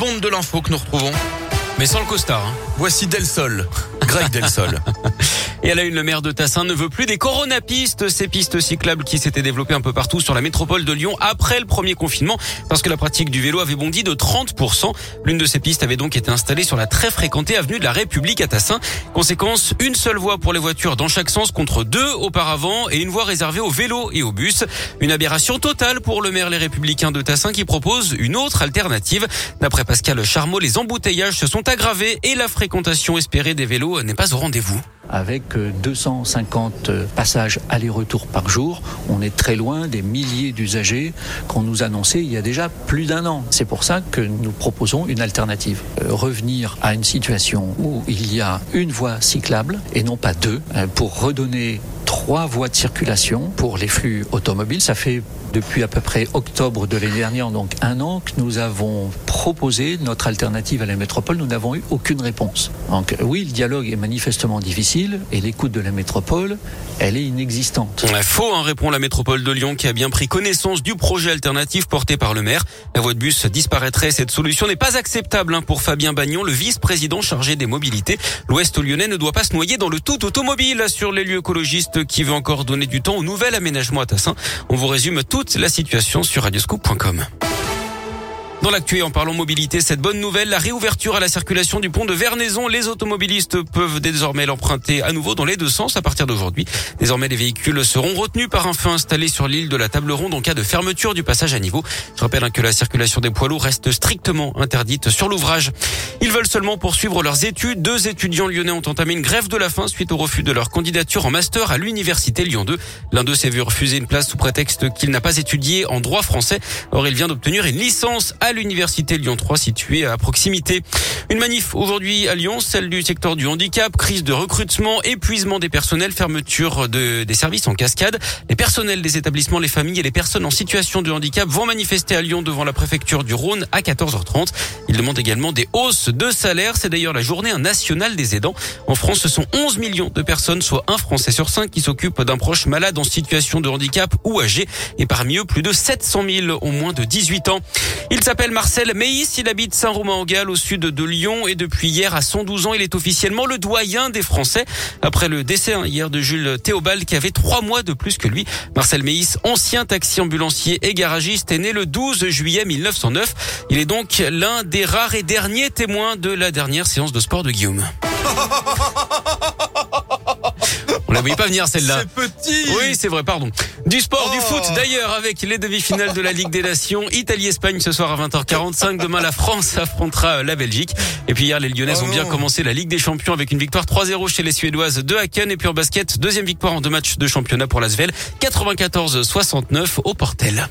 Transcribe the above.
bombe de l'info que nous retrouvons. Mais sans le costard. Hein. Voici Del Sol. Greg Del Sol. Et à la une, le maire de Tassin ne veut plus des coronapistes, ces pistes cyclables qui s'étaient développées un peu partout sur la métropole de Lyon après le premier confinement, parce que la pratique du vélo avait bondi de 30%. L'une de ces pistes avait donc été installée sur la très fréquentée avenue de la République à Tassin. Conséquence, une seule voie pour les voitures dans chaque sens contre deux auparavant et une voie réservée aux vélos et aux bus. Une aberration totale pour le maire Les Républicains de Tassin qui propose une autre alternative. D'après Pascal Charmot, les embouteillages se sont aggravés et la fréquentation espérée des vélos n'est pas au rendez-vous avec 250 euh, passages aller-retour par jour. On est très loin des milliers d'usagers qu'on nous annonçait il y a déjà plus d'un an. C'est pour ça que nous proposons une alternative. Euh, revenir à une situation où il y a une voie cyclable et non pas deux euh, pour redonner trois voies de circulation pour les flux automobiles. Ça fait depuis à peu près octobre de l'année dernière, donc un an, que nous avons proposé notre alternative à la métropole. Nous n'avons eu aucune réponse. Donc oui, le dialogue est manifestement difficile et l'écoute de la métropole, elle est inexistante. Faux, hein, répond la métropole de Lyon qui a bien pris connaissance du projet alternatif porté par le maire. La voie de bus disparaîtrait. Cette solution n'est pas acceptable hein, pour Fabien Bagnon, le vice-président chargé des mobilités. L'Ouest lyonnais ne doit pas se noyer dans le tout automobile sur les lieux écologistes qui veut encore donner du temps au nouvel aménagement à Tassin. On vous résume toute la situation sur radioscoop.com. Dans l'actu en parlant mobilité, cette bonne nouvelle, la réouverture à la circulation du pont de Vernaison. Les automobilistes peuvent désormais l'emprunter à nouveau dans les deux sens à partir d'aujourd'hui. Désormais, les véhicules seront retenus par un feu installé sur l'île de la Table Ronde en cas de fermeture du passage à niveau. Je rappelle hein, que la circulation des poids lourds reste strictement interdite sur l'ouvrage. Ils veulent seulement poursuivre leurs études. Deux étudiants lyonnais ont entamé une grève de la faim suite au refus de leur candidature en master à l'université Lyon 2. L'un d'eux s'est vu refuser une place sous prétexte qu'il n'a pas étudié en droit français. Or, il vient d'obtenir une licence à l'université Lyon 3 située à proximité. Une manif aujourd'hui à Lyon, celle du secteur du handicap, crise de recrutement, épuisement des personnels, fermeture de, des services en cascade. Les personnels des établissements, les familles et les personnes en situation de handicap vont manifester à Lyon devant la préfecture du Rhône à 14h30. Ils demandent également des hausses de salaire. C'est d'ailleurs la journée nationale des aidants. En France, ce sont 11 millions de personnes, soit un Français sur cinq, qui s'occupent d'un proche malade en situation de handicap ou âgé. Et parmi eux, plus de 700 000 ont moins de 18 ans. Marcel Meis, il habite Saint-Romain-en-Galles au sud de Lyon et depuis hier à 112 ans, il est officiellement le doyen des Français après le décès hein, hier de Jules Théobald qui avait trois mois de plus que lui. Marcel Meis, ancien taxi ambulancier et garagiste, est né le 12 juillet 1909. Il est donc l'un des rares et derniers témoins de la dernière séance de sport de Guillaume. On la voyait pas venir celle-là. C'est petit. Oui, c'est vrai, pardon. Du sport, du foot d'ailleurs avec les demi-finales de la Ligue des Nations. Italie-Espagne ce soir à 20h45. Demain, la France affrontera la Belgique. Et puis hier, les Lyonnaises ont bien commencé la Ligue des Champions avec une victoire 3-0 chez les Suédoises de Haken. Et puis en basket, deuxième victoire en deux matchs de championnat pour l'Asvel. 94-69 au Portel.